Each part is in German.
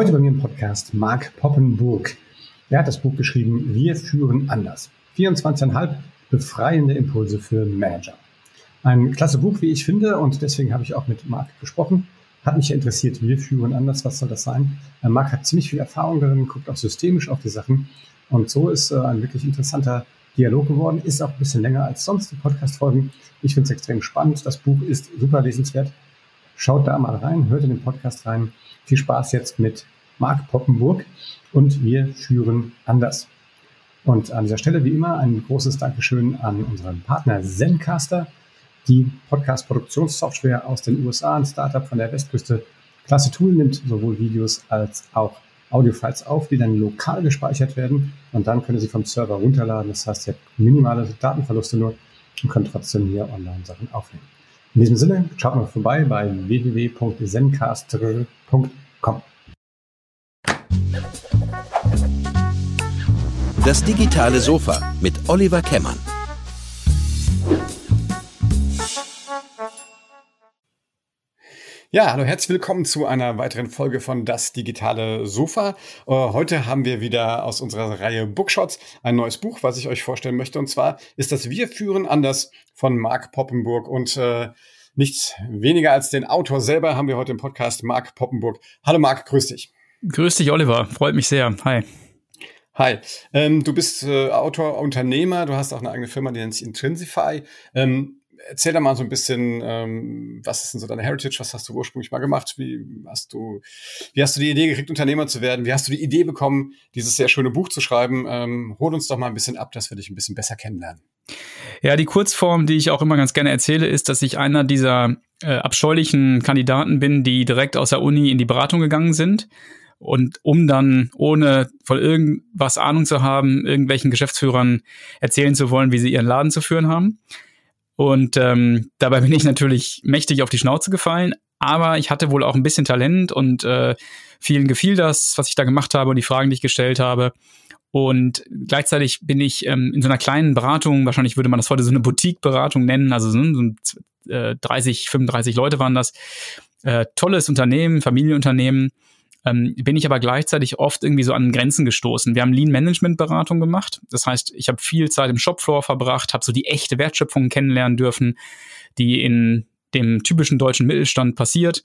Heute bei mir im Podcast Marc Poppenburg. Er hat das Buch geschrieben Wir führen anders. 24,5 befreiende Impulse für Manager. Ein klasse Buch, wie ich finde, und deswegen habe ich auch mit Marc gesprochen. Hat mich interessiert, wir führen anders, was soll das sein? Äh, Marc hat ziemlich viel Erfahrung darin, guckt auch systemisch auf die Sachen. Und so ist äh, ein wirklich interessanter Dialog geworden. Ist auch ein bisschen länger als sonst die Podcast-Folgen. Ich finde es extrem spannend. Das Buch ist super lesenswert. Schaut da mal rein, hört in den Podcast rein. Viel Spaß jetzt mit Marc Poppenburg und wir führen anders. Und an dieser Stelle wie immer ein großes Dankeschön an unseren Partner Zencaster, die Podcast-Produktionssoftware aus den USA, ein Startup von der Westküste. Klasse Tool nimmt sowohl Videos als auch Audiofiles auf, die dann lokal gespeichert werden und dann können Sie vom Server runterladen. Das heißt, Sie haben minimale Datenverluste nur und können trotzdem hier online Sachen aufnehmen. In diesem Sinne, schaut mal vorbei bei www.zencaster.com. Das digitale Sofa mit Oliver Kemmern. Ja, hallo, herzlich willkommen zu einer weiteren Folge von Das digitale Sofa. Äh, heute haben wir wieder aus unserer Reihe Bookshots ein neues Buch, was ich euch vorstellen möchte. Und zwar ist das Wir führen anders von Mark Poppenburg. Und äh, nichts weniger als den Autor selber haben wir heute im Podcast, Mark Poppenburg. Hallo Mark, grüß dich. Grüß dich, Oliver. Freut mich sehr. Hi. Hi, ähm, du bist äh, Autor, Unternehmer, du hast auch eine eigene Firma, die nennt sich Intrinsify. Ähm, erzähl da mal so ein bisschen, ähm, was ist denn so deine Heritage? Was hast du ursprünglich mal gemacht? Wie hast du, wie hast du die Idee gekriegt, Unternehmer zu werden? Wie hast du die Idee bekommen, dieses sehr schöne Buch zu schreiben? Ähm, hol uns doch mal ein bisschen ab, dass wir dich ein bisschen besser kennenlernen. Ja, die Kurzform, die ich auch immer ganz gerne erzähle, ist, dass ich einer dieser äh, abscheulichen Kandidaten bin, die direkt aus der Uni in die Beratung gegangen sind. Und um dann, ohne von irgendwas Ahnung zu haben, irgendwelchen Geschäftsführern erzählen zu wollen, wie sie ihren Laden zu führen haben. Und ähm, dabei bin ich natürlich mächtig auf die Schnauze gefallen, aber ich hatte wohl auch ein bisschen Talent und äh, vielen gefiel das, was ich da gemacht habe und die Fragen, die ich gestellt habe. Und gleichzeitig bin ich ähm, in so einer kleinen Beratung, wahrscheinlich würde man das heute so eine Boutique-Beratung nennen, also so, so äh, 30, 35 Leute waren das. Äh, tolles Unternehmen, Familienunternehmen ähm, bin ich aber gleichzeitig oft irgendwie so an Grenzen gestoßen. Wir haben Lean Management Beratung gemacht. Das heißt, ich habe viel Zeit im Shopfloor verbracht, habe so die echte Wertschöpfung kennenlernen dürfen, die in dem typischen deutschen Mittelstand passiert.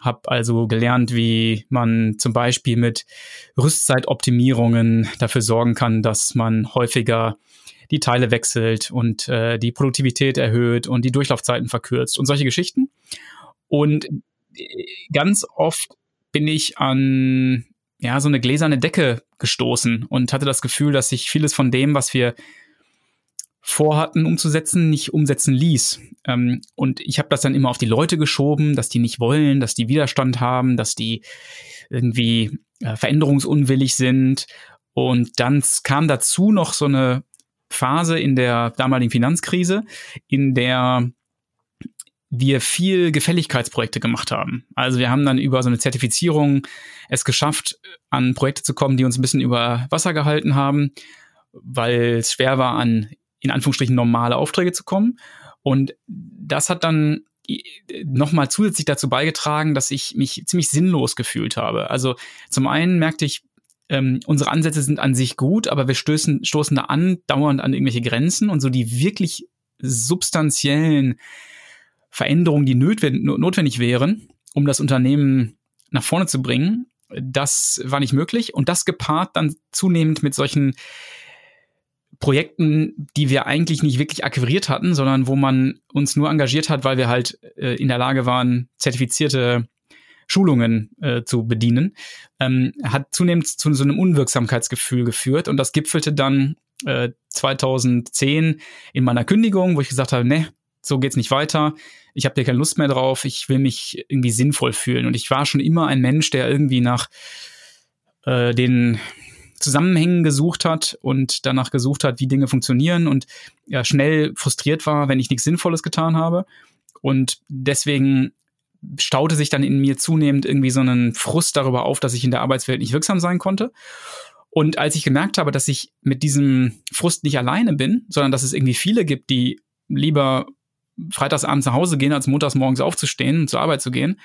Habe also gelernt, wie man zum Beispiel mit Rüstzeitoptimierungen dafür sorgen kann, dass man häufiger die Teile wechselt und äh, die Produktivität erhöht und die Durchlaufzeiten verkürzt und solche Geschichten. Und äh, ganz oft bin ich an ja so eine gläserne Decke gestoßen und hatte das Gefühl, dass sich vieles von dem, was wir vorhatten umzusetzen, nicht umsetzen ließ. Ähm, und ich habe das dann immer auf die Leute geschoben, dass die nicht wollen, dass die Widerstand haben, dass die irgendwie äh, veränderungsunwillig sind. Und dann kam dazu noch so eine Phase in der damaligen Finanzkrise, in der wir viel Gefälligkeitsprojekte gemacht haben. Also wir haben dann über so eine Zertifizierung es geschafft, an Projekte zu kommen, die uns ein bisschen über Wasser gehalten haben, weil es schwer war, an in Anführungsstrichen normale Aufträge zu kommen. Und das hat dann nochmal zusätzlich dazu beigetragen, dass ich mich ziemlich sinnlos gefühlt habe. Also zum einen merkte ich, ähm, unsere Ansätze sind an sich gut, aber wir stößen, stoßen da an, dauernd an irgendwelche Grenzen und so die wirklich substanziellen Veränderungen, die notwendig wären, um das Unternehmen nach vorne zu bringen. Das war nicht möglich und das gepaart dann zunehmend mit solchen Projekten, die wir eigentlich nicht wirklich akquiriert hatten, sondern wo man uns nur engagiert hat, weil wir halt äh, in der Lage waren, zertifizierte Schulungen äh, zu bedienen, ähm, hat zunehmend zu so einem Unwirksamkeitsgefühl geführt und das gipfelte dann äh, 2010 in meiner Kündigung, wo ich gesagt habe, ne, so geht's nicht weiter. Ich habe dir keine Lust mehr drauf. Ich will mich irgendwie sinnvoll fühlen. Und ich war schon immer ein Mensch, der irgendwie nach äh, den Zusammenhängen gesucht hat und danach gesucht hat, wie Dinge funktionieren und ja, schnell frustriert war, wenn ich nichts Sinnvolles getan habe. Und deswegen staute sich dann in mir zunehmend irgendwie so einen Frust darüber auf, dass ich in der Arbeitswelt nicht wirksam sein konnte. Und als ich gemerkt habe, dass ich mit diesem Frust nicht alleine bin, sondern dass es irgendwie viele gibt, die lieber freitagsabends nach Hause gehen, als montags morgens aufzustehen und zur Arbeit zu gehen.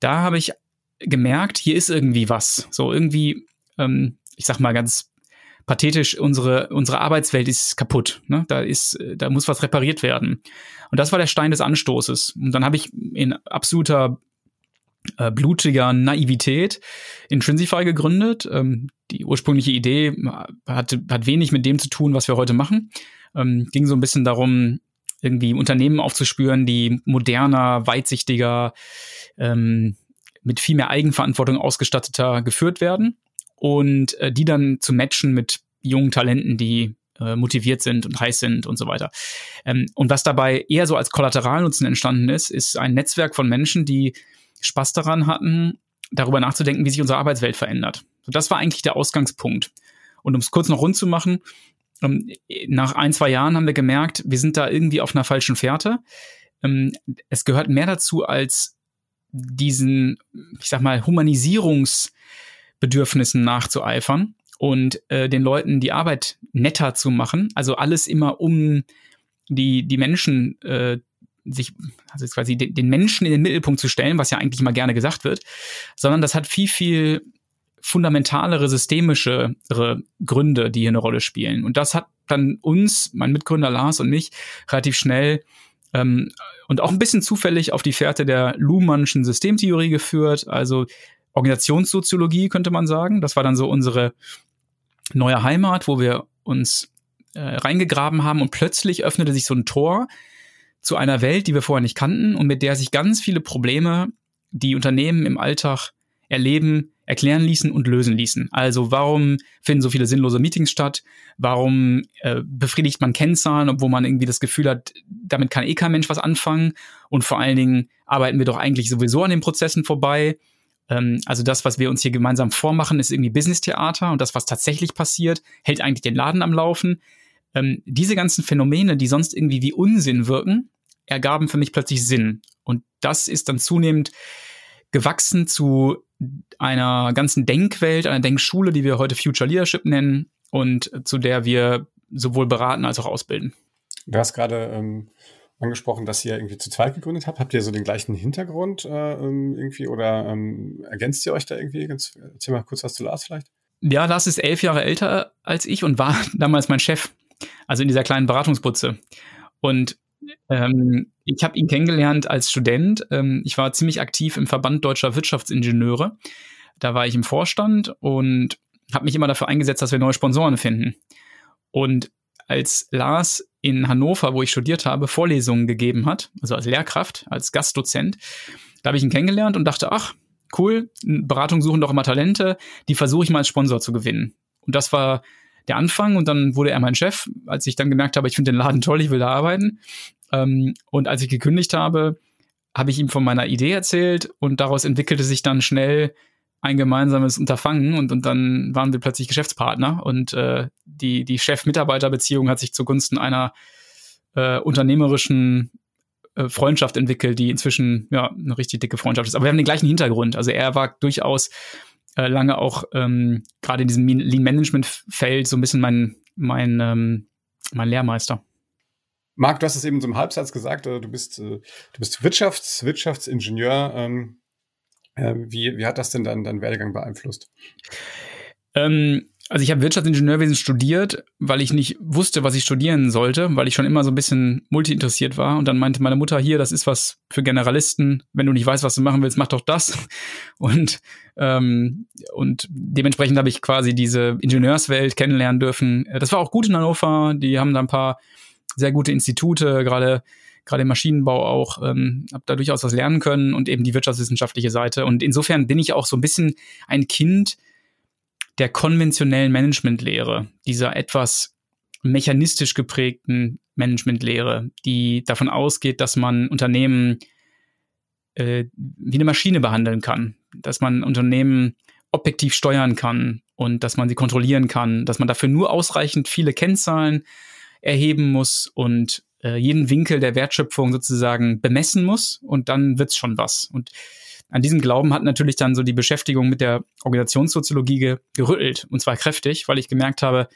Da habe ich gemerkt, hier ist irgendwie was. So irgendwie, ähm, ich sag mal ganz pathetisch, unsere, unsere Arbeitswelt ist kaputt. Ne? Da ist, da muss was repariert werden. Und das war der Stein des Anstoßes. Und dann habe ich in absoluter äh, blutiger Naivität Intrinsify gegründet. Ähm, die ursprüngliche Idee hat, hat wenig mit dem zu tun, was wir heute machen. Ähm, ging so ein bisschen darum, irgendwie Unternehmen aufzuspüren, die moderner, weitsichtiger, ähm, mit viel mehr Eigenverantwortung ausgestatteter geführt werden und äh, die dann zu matchen mit jungen Talenten, die äh, motiviert sind und heiß sind und so weiter. Ähm, und was dabei eher so als Kollateralnutzen entstanden ist, ist ein Netzwerk von Menschen, die Spaß daran hatten, darüber nachzudenken, wie sich unsere Arbeitswelt verändert. So, das war eigentlich der Ausgangspunkt. Und um es kurz noch rund zu machen, nach ein, zwei Jahren haben wir gemerkt, wir sind da irgendwie auf einer falschen Fährte. Ähm, es gehört mehr dazu als diesen, ich sag mal, Humanisierungsbedürfnissen nachzueifern und äh, den Leuten die Arbeit netter zu machen. Also alles immer um die, die Menschen äh, sich, also quasi den, den Menschen in den Mittelpunkt zu stellen, was ja eigentlich immer gerne gesagt wird, sondern das hat viel, viel fundamentalere, systemischere Gründe, die hier eine Rolle spielen. Und das hat dann uns, mein Mitgründer Lars und mich, relativ schnell ähm, und auch ein bisschen zufällig auf die Fährte der Luhmannschen Systemtheorie geführt, also Organisationssoziologie könnte man sagen. Das war dann so unsere neue Heimat, wo wir uns äh, reingegraben haben und plötzlich öffnete sich so ein Tor zu einer Welt, die wir vorher nicht kannten und mit der sich ganz viele Probleme, die Unternehmen im Alltag erleben, erklären ließen und lösen ließen. Also warum finden so viele sinnlose Meetings statt? Warum äh, befriedigt man Kennzahlen, obwohl man irgendwie das Gefühl hat, damit kann eh kein Mensch was anfangen? Und vor allen Dingen arbeiten wir doch eigentlich sowieso an den Prozessen vorbei. Ähm, also das, was wir uns hier gemeinsam vormachen, ist irgendwie Business-Theater und das, was tatsächlich passiert, hält eigentlich den Laden am Laufen. Ähm, diese ganzen Phänomene, die sonst irgendwie wie Unsinn wirken, ergaben für mich plötzlich Sinn. Und das ist dann zunehmend gewachsen zu einer ganzen Denkwelt, einer Denkschule, die wir heute Future Leadership nennen und zu der wir sowohl beraten als auch ausbilden. Du hast gerade ähm, angesprochen, dass ihr irgendwie zu zweit gegründet habt. Habt ihr so den gleichen Hintergrund äh, ähm, irgendwie oder ähm, ergänzt ihr euch da irgendwie? Erzähl mal kurz was zu Lars vielleicht. Ja, Lars ist elf Jahre älter als ich und war damals mein Chef, also in dieser kleinen Beratungsputze. Und ähm, ich habe ihn kennengelernt als Student. Ähm, ich war ziemlich aktiv im Verband deutscher Wirtschaftsingenieure. Da war ich im Vorstand und habe mich immer dafür eingesetzt, dass wir neue Sponsoren finden. Und als Lars in Hannover, wo ich studiert habe, Vorlesungen gegeben hat, also als Lehrkraft, als Gastdozent, da habe ich ihn kennengelernt und dachte, ach, cool, Beratung suchen doch immer Talente, die versuche ich mal als Sponsor zu gewinnen. Und das war der Anfang und dann wurde er mein Chef, als ich dann gemerkt habe, ich finde den Laden toll, ich will da arbeiten. Ähm, und als ich gekündigt habe, habe ich ihm von meiner Idee erzählt und daraus entwickelte sich dann schnell ein gemeinsames Unterfangen und, und dann waren wir plötzlich Geschäftspartner und äh, die, die Chef-Mitarbeiter-Beziehung hat sich zugunsten einer äh, unternehmerischen äh, Freundschaft entwickelt, die inzwischen ja eine richtig dicke Freundschaft ist. Aber wir haben den gleichen Hintergrund. Also er war durchaus äh, lange auch ähm, gerade in diesem Lean-Management-Feld so ein bisschen mein, mein, ähm, mein Lehrmeister. Marc, du hast es eben so im Halbsatz gesagt, äh, du bist, äh, du bist Wirtschafts-, Wirtschaftsingenieur. Ähm, äh, wie, wie hat das denn dann deinen Werdegang beeinflusst? Ähm, also ich habe Wirtschaftsingenieurwesen studiert, weil ich nicht wusste, was ich studieren sollte, weil ich schon immer so ein bisschen multi interessiert war. Und dann meinte meine Mutter hier, das ist was für Generalisten. Wenn du nicht weißt, was du machen willst, mach doch das. Und ähm, und dementsprechend habe ich quasi diese Ingenieurswelt kennenlernen dürfen. Das war auch gut in Hannover. Die haben da ein paar sehr gute Institute, gerade gerade im Maschinenbau auch, ähm, habe da durchaus was lernen können und eben die wirtschaftswissenschaftliche Seite. Und insofern bin ich auch so ein bisschen ein Kind der konventionellen Managementlehre, dieser etwas mechanistisch geprägten Managementlehre, die davon ausgeht, dass man Unternehmen äh, wie eine Maschine behandeln kann, dass man Unternehmen objektiv steuern kann und dass man sie kontrollieren kann, dass man dafür nur ausreichend viele Kennzahlen erheben muss und äh, jeden Winkel der Wertschöpfung sozusagen bemessen muss und dann wird's schon was. Und an diesem Glauben hat natürlich dann so die Beschäftigung mit der Organisationssoziologie ge gerüttelt und zwar kräftig, weil ich gemerkt habe,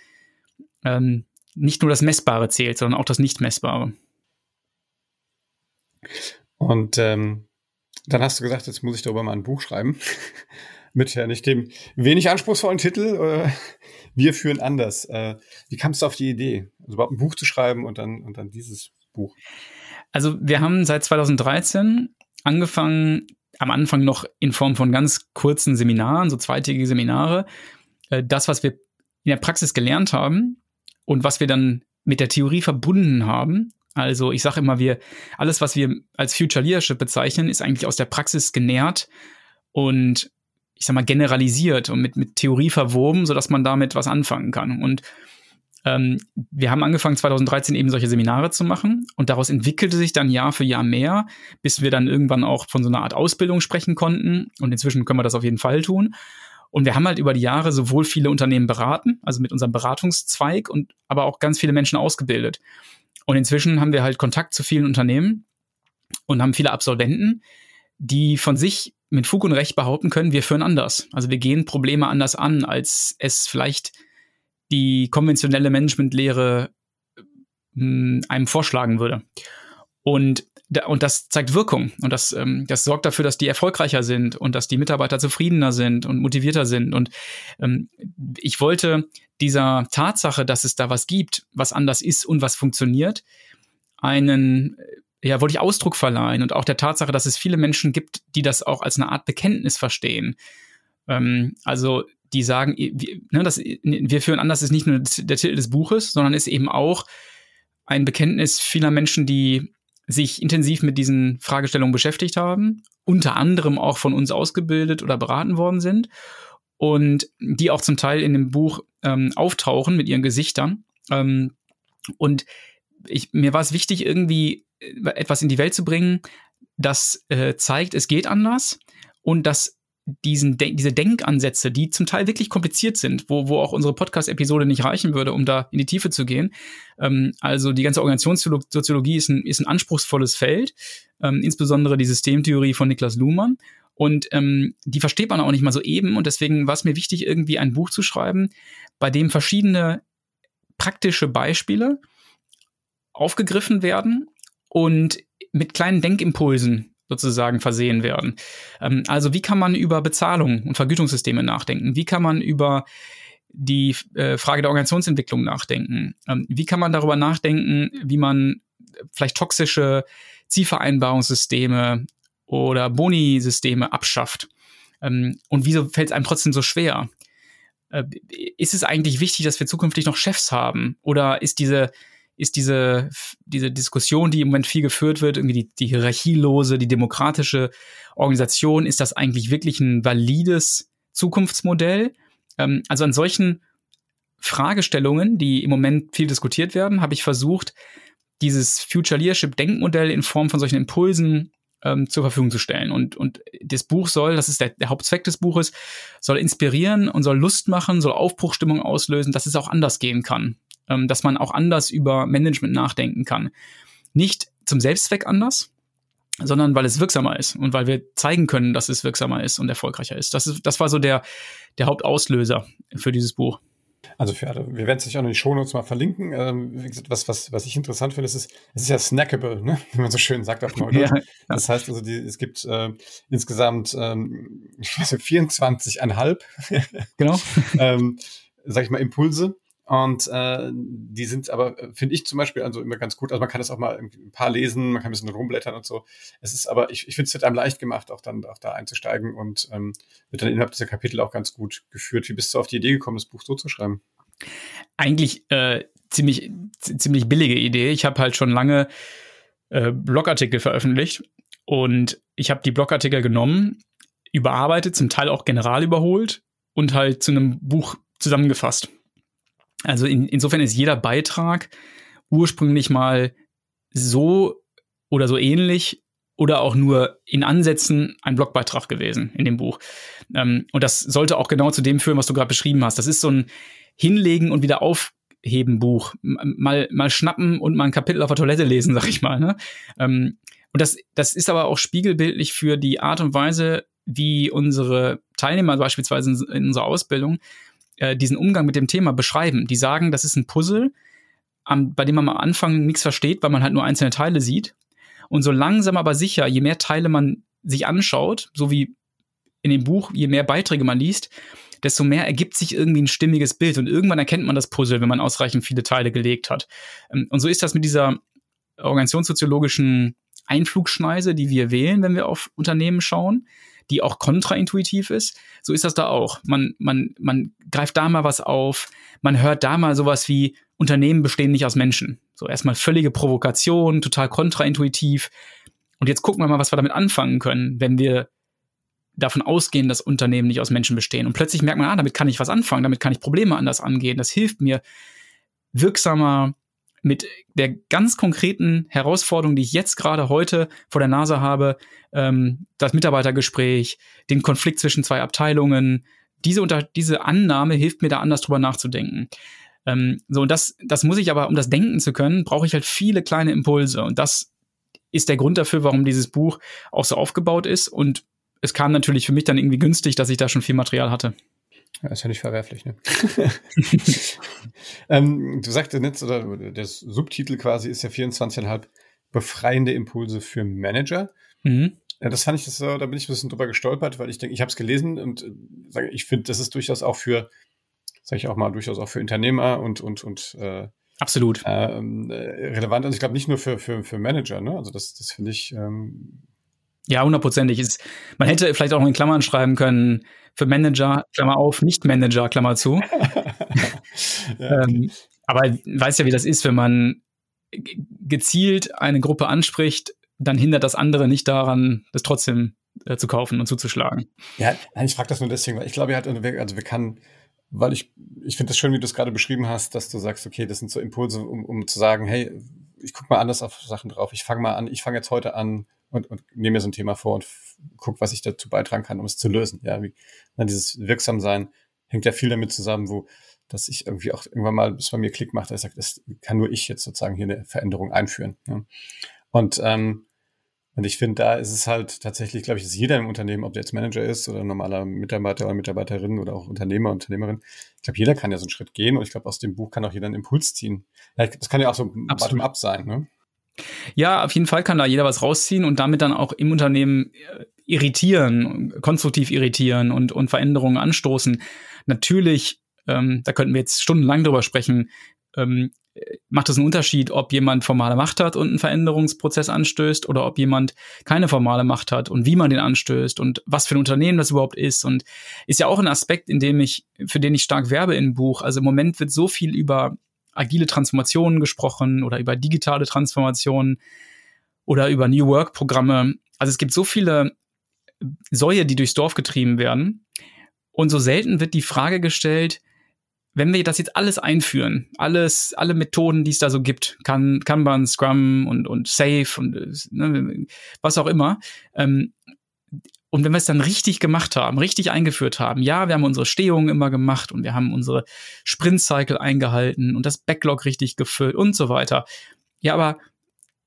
ähm, nicht nur das Messbare zählt, sondern auch das Nicht-Messbare. Und ähm, Dann hast du gesagt, jetzt muss ich darüber mal ein Buch schreiben. Mit ja nicht dem wenig anspruchsvollen Titel. Äh, Wir führen anders. Äh, wie kamst du auf die Idee, also überhaupt ein Buch zu schreiben und dann, und dann dieses Buch? Also wir haben seit 2013 angefangen, am Anfang noch in Form von ganz kurzen Seminaren, so zweitägige Seminare, äh, das, was wir in der Praxis gelernt haben und was wir dann mit der Theorie verbunden haben. Also ich sage immer, wir alles, was wir als Future Leadership bezeichnen, ist eigentlich aus der Praxis genährt und ich sag mal generalisiert und mit mit Theorie verwoben, so dass man damit was anfangen kann. Und ähm, wir haben angefangen 2013 eben solche Seminare zu machen und daraus entwickelte sich dann Jahr für Jahr mehr, bis wir dann irgendwann auch von so einer Art Ausbildung sprechen konnten. Und inzwischen können wir das auf jeden Fall tun. Und wir haben halt über die Jahre sowohl viele Unternehmen beraten, also mit unserem Beratungszweig und aber auch ganz viele Menschen ausgebildet. Und inzwischen haben wir halt Kontakt zu vielen Unternehmen und haben viele Absolventen, die von sich mit Fug und Recht behaupten können, wir führen anders. Also wir gehen Probleme anders an, als es vielleicht die konventionelle Managementlehre hm, einem vorschlagen würde. Und, und das zeigt Wirkung und das, ähm, das sorgt dafür, dass die erfolgreicher sind und dass die Mitarbeiter zufriedener sind und motivierter sind. Und ähm, ich wollte dieser Tatsache, dass es da was gibt, was anders ist und was funktioniert, einen, ja, wollte ich Ausdruck verleihen und auch der Tatsache, dass es viele Menschen gibt, die das auch als eine Art Bekenntnis verstehen. Ähm, also die sagen, wir, ne, das, wir führen an, das ist nicht nur der Titel des Buches, sondern ist eben auch ein Bekenntnis vieler Menschen, die sich intensiv mit diesen Fragestellungen beschäftigt haben, unter anderem auch von uns ausgebildet oder beraten worden sind und die auch zum Teil in dem Buch ähm, auftauchen mit ihren Gesichtern. Ähm, und ich, mir war es wichtig, irgendwie äh, etwas in die Welt zu bringen, das äh, zeigt, es geht anders und das diesen De diese Denkansätze, die zum Teil wirklich kompliziert sind, wo, wo auch unsere Podcast-Episode nicht reichen würde, um da in die Tiefe zu gehen. Ähm, also die ganze Organisationssoziologie ist ein, ist ein anspruchsvolles Feld, ähm, insbesondere die Systemtheorie von Niklas Luhmann. Und ähm, die versteht man auch nicht mal so eben. Und deswegen war es mir wichtig, irgendwie ein Buch zu schreiben, bei dem verschiedene praktische Beispiele aufgegriffen werden und mit kleinen Denkimpulsen sozusagen versehen werden. Ähm, also wie kann man über Bezahlung und Vergütungssysteme nachdenken? Wie kann man über die äh, Frage der Organisationsentwicklung nachdenken? Ähm, wie kann man darüber nachdenken, wie man vielleicht toxische Zielvereinbarungssysteme oder Boni-Systeme abschafft? Ähm, und wieso fällt es einem trotzdem so schwer? Äh, ist es eigentlich wichtig, dass wir zukünftig noch Chefs haben? Oder ist diese ist diese, diese Diskussion, die im Moment viel geführt wird, irgendwie die, die hierarchielose, die demokratische Organisation, ist das eigentlich wirklich ein valides Zukunftsmodell? Ähm, also an solchen Fragestellungen, die im Moment viel diskutiert werden, habe ich versucht, dieses Future Leadership Denkmodell in Form von solchen Impulsen ähm, zur Verfügung zu stellen. Und, und das Buch soll, das ist der, der Hauptzweck des Buches, soll inspirieren und soll Lust machen, soll Aufbruchstimmung auslösen, dass es auch anders gehen kann ähm, dass man auch anders über Management nachdenken kann. Nicht zum Selbstzweck anders, sondern weil es wirksamer ist und weil wir zeigen können, dass es wirksamer ist und erfolgreicher ist. Das, ist, das war so der, der Hauptauslöser für dieses Buch. Also für alle, wir werden es sich auch in die Shownotes mal verlinken. Ähm, was, was, was ich interessant finde, ist, es ist ja snackable, ne? wie man so schön sagt auf Neudeutsch. Ja, ja. Das heißt also, die, es gibt äh, insgesamt ähm, ich weiß nicht, 24,5 genau. ähm, sag ich mal, Impulse, und äh, die sind aber, finde ich zum Beispiel, also immer ganz gut. Also man kann das auch mal ein paar lesen, man kann ein bisschen rumblättern und so. Es ist aber, ich, ich finde es wird einem leicht gemacht, auch dann auch da einzusteigen und ähm, wird dann innerhalb dieser Kapitel auch ganz gut geführt. Wie bist du auf die Idee gekommen, das Buch so zu schreiben? Eigentlich äh, ziemlich, ziemlich billige Idee. Ich habe halt schon lange äh, Blogartikel veröffentlicht und ich habe die Blogartikel genommen, überarbeitet, zum Teil auch general überholt und halt zu einem Buch zusammengefasst. Also in, insofern ist jeder Beitrag ursprünglich mal so oder so ähnlich oder auch nur in Ansätzen ein Blogbeitrag gewesen in dem Buch. Ähm, und das sollte auch genau zu dem führen, was du gerade beschrieben hast. Das ist so ein Hinlegen und wieder aufheben Buch. Mal, mal schnappen und mal ein Kapitel auf der Toilette lesen, sag ich mal. Ne? Ähm, und das, das ist aber auch spiegelbildlich für die Art und Weise, wie unsere Teilnehmer beispielsweise in, in unserer Ausbildung äh, diesen Umgang mit dem Thema beschreiben. Die sagen, das ist ein Puzzle, am, bei dem man am Anfang nichts versteht, weil man halt nur einzelne Teile sieht. Und so langsam aber sicher, je mehr Teile man sich anschaut, so wie in dem Buch, je mehr Beiträge man liest, desto mehr ergibt sich irgendwie ein stimmiges Bild und irgendwann erkennt man das Puzzle, wenn man ausreichend viele Teile gelegt hat. Ähm, und so ist das mit dieser organisationssoziologischen Einflugschneise, die wir wählen, wenn wir auf Unternehmen schauen, die auch kontraintuitiv ist. So ist das da auch. Man, man, man greift da mal was auf, man hört da mal sowas wie Unternehmen bestehen nicht aus Menschen. So erstmal völlige Provokation, total kontraintuitiv. Und jetzt gucken wir mal, was wir damit anfangen können, wenn wir davon ausgehen, dass Unternehmen nicht aus Menschen bestehen. Und plötzlich merkt man, ah, damit kann ich was anfangen, damit kann ich Probleme anders angehen. Das hilft mir, wirksamer mit der ganz konkreten Herausforderung, die ich jetzt gerade heute vor der Nase habe, ähm, das Mitarbeitergespräch, den Konflikt zwischen zwei Abteilungen, diese, unter, diese Annahme hilft mir da anders drüber nachzudenken. Ähm, so, und das, das muss ich aber, um das denken zu können, brauche ich halt viele kleine Impulse. Und das ist der Grund dafür, warum dieses Buch auch so aufgebaut ist. Und es kam natürlich für mich dann irgendwie günstig, dass ich da schon viel Material hatte. Ja, ist ja nicht verwerflich, ne? ähm, du sagtest jetzt, oder der Subtitel quasi ist ja 24,5 befreiende Impulse für Manager. Mhm. Ja, das fand ich, das, da bin ich ein bisschen drüber gestolpert, weil ich denke, ich habe es gelesen und äh, sage, ich finde, das ist durchaus auch für, sage ich auch mal, durchaus auch für Unternehmer und und und äh, absolut ähm, äh, relevant. Also ich glaube nicht nur für für für Manager, ne? Also das das finde ich ähm, ja, hundertprozentig. Man hätte vielleicht auch noch in Klammern schreiben können, für Manager, Klammer auf, Nicht-Manager, Klammer zu. ja. ähm, aber weiß ja, wie das ist, wenn man gezielt eine Gruppe anspricht, dann hindert das andere nicht daran, das trotzdem äh, zu kaufen und zuzuschlagen. Ja, nein, ich frage das nur deswegen, weil ich glaube, also wir kann, weil ich, ich finde das schön, wie du es gerade beschrieben hast, dass du sagst, okay, das sind so Impulse, um, um zu sagen, hey, ich gucke mal anders auf Sachen drauf, ich fange mal an, ich fange jetzt heute an, und, und nehme mir so ein Thema vor und gucke, was ich dazu beitragen kann, um es zu lösen. Ja, wie, na, dieses Wirksamsein hängt ja viel damit zusammen, wo, dass ich irgendwie auch irgendwann mal, bis bei mir Klick macht, dass ich sage, das kann nur ich jetzt sozusagen hier eine Veränderung einführen. Ja. Und, ähm, und ich finde, da ist es halt tatsächlich, glaube ich, dass jeder im Unternehmen, ob der jetzt Manager ist oder normaler Mitarbeiter oder Mitarbeiterin oder auch Unternehmer, Unternehmerin, ich glaube, jeder kann ja so einen Schritt gehen und ich glaube, aus dem Buch kann auch jeder einen Impuls ziehen. Ja, das kann ja auch so bottom-up sein, ne? Ja, auf jeden Fall kann da jeder was rausziehen und damit dann auch im Unternehmen äh, irritieren, konstruktiv irritieren und, und Veränderungen anstoßen. Natürlich, ähm, da könnten wir jetzt stundenlang drüber sprechen, ähm, macht es einen Unterschied, ob jemand formale Macht hat und einen Veränderungsprozess anstößt oder ob jemand keine formale Macht hat und wie man den anstößt und was für ein Unternehmen das überhaupt ist. Und ist ja auch ein Aspekt, in dem ich, für den ich stark werbe im Buch. Also im Moment wird so viel über agile Transformationen gesprochen oder über digitale Transformationen oder über New Work Programme. Also es gibt so viele Säue, die durchs Dorf getrieben werden. Und so selten wird die Frage gestellt, wenn wir das jetzt alles einführen, alles, alle Methoden, die es da so gibt, kan Kanban, Scrum und, und Safe und ne, was auch immer, ähm, und wenn wir es dann richtig gemacht haben, richtig eingeführt haben, ja, wir haben unsere Stehungen immer gemacht und wir haben unsere Sprint-Cycle eingehalten und das Backlog richtig gefüllt und so weiter. Ja, aber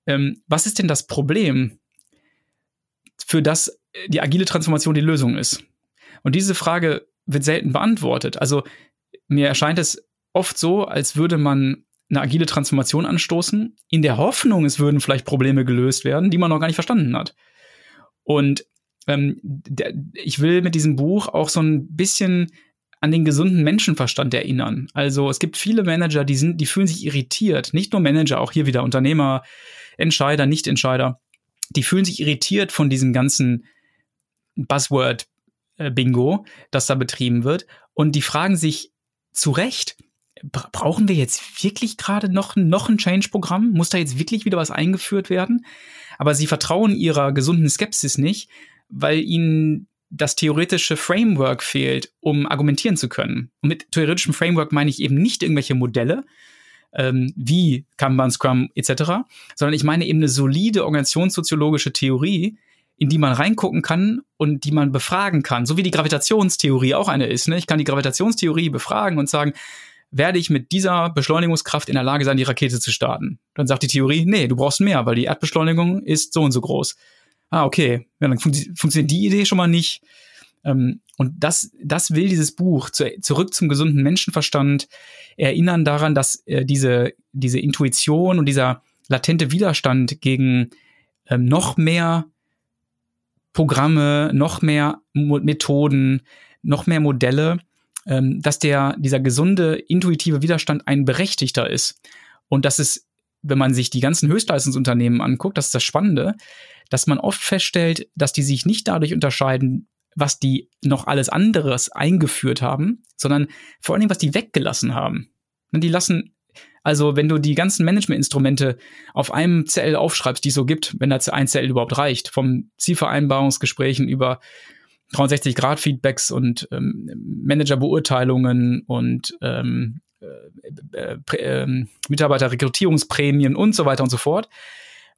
ähm, was ist denn das Problem, für das die agile Transformation die Lösung ist? Und diese Frage wird selten beantwortet. Also mir erscheint es oft so, als würde man eine agile Transformation anstoßen, in der Hoffnung, es würden vielleicht Probleme gelöst werden, die man noch gar nicht verstanden hat. Und ähm, ich will mit diesem Buch auch so ein bisschen an den gesunden Menschenverstand erinnern. Also es gibt viele Manager, die sind, die fühlen sich irritiert. Nicht nur Manager, auch hier wieder Unternehmer, Entscheider, Nicht-Entscheider. Die fühlen sich irritiert von diesem ganzen Buzzword-Bingo, das da betrieben wird. Und die fragen sich zu Recht, brauchen wir jetzt wirklich gerade noch, noch ein Change-Programm? Muss da jetzt wirklich wieder was eingeführt werden? Aber sie vertrauen ihrer gesunden Skepsis nicht, weil ihnen das theoretische Framework fehlt, um argumentieren zu können. Und mit theoretischem Framework meine ich eben nicht irgendwelche Modelle, ähm, wie Kanban, Scrum etc., sondern ich meine eben eine solide organisationssoziologische Theorie, in die man reingucken kann und die man befragen kann, so wie die Gravitationstheorie auch eine ist. Ne? Ich kann die Gravitationstheorie befragen und sagen, werde ich mit dieser Beschleunigungskraft in der Lage sein, die Rakete zu starten? Dann sagt die Theorie, nee, du brauchst mehr, weil die Erdbeschleunigung ist so und so groß ah, okay, ja, dann fun funktioniert die Idee schon mal nicht. Ähm, und das, das will dieses Buch zu, zurück zum gesunden Menschenverstand erinnern daran, dass äh, diese, diese Intuition und dieser latente Widerstand gegen ähm, noch mehr Programme, noch mehr Methoden, noch mehr Modelle, ähm, dass der, dieser gesunde, intuitive Widerstand ein berechtigter ist. Und dass es, wenn man sich die ganzen Höchstleistungsunternehmen anguckt, das ist das Spannende, dass man oft feststellt, dass die sich nicht dadurch unterscheiden, was die noch alles anderes eingeführt haben, sondern vor allen Dingen, was die weggelassen haben. Und die lassen, also wenn du die ganzen Managementinstrumente auf einem CL aufschreibst, die es so gibt, wenn da ein CL überhaupt reicht, vom Zielvereinbarungsgesprächen über 360-Grad-Feedbacks und ähm, Managerbeurteilungen und ähm, äh, äh, äh, Mitarbeiterrekrutierungsprämien und so weiter und so fort.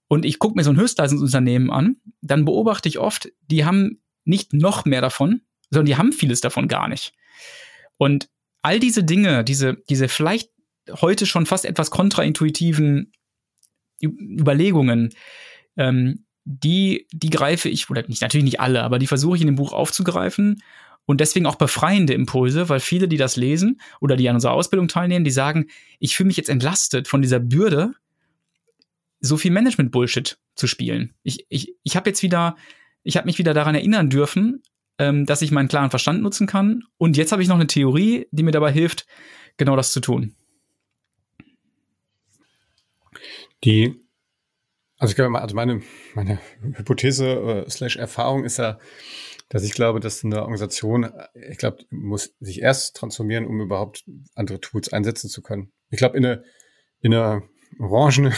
Und ich gucke mir so ein Höchstleistungsunternehmen an, dann beobachte ich oft, die haben nicht noch mehr davon, sondern die haben vieles davon gar nicht. Und all diese Dinge, diese, diese vielleicht heute schon fast etwas kontraintuitiven Überlegungen, ähm, die, die greife ich, oder nicht, natürlich nicht alle, aber die versuche ich in dem Buch aufzugreifen und deswegen auch befreiende Impulse, weil viele, die das lesen oder die an unserer Ausbildung teilnehmen, die sagen, ich fühle mich jetzt entlastet von dieser Bürde, so viel Management-Bullshit zu spielen. Ich, ich, ich habe jetzt wieder ich habe mich wieder daran erinnern dürfen, ähm, dass ich meinen klaren Verstand nutzen kann. Und jetzt habe ich noch eine Theorie, die mir dabei hilft, genau das zu tun. Die, also ich glaube, also meine, meine Hypothese äh, slash Erfahrung ist ja, dass ich glaube, dass eine Organisation, ich glaube, muss sich erst transformieren, um überhaupt andere Tools einsetzen zu können. Ich glaube, in einer, in einer orangene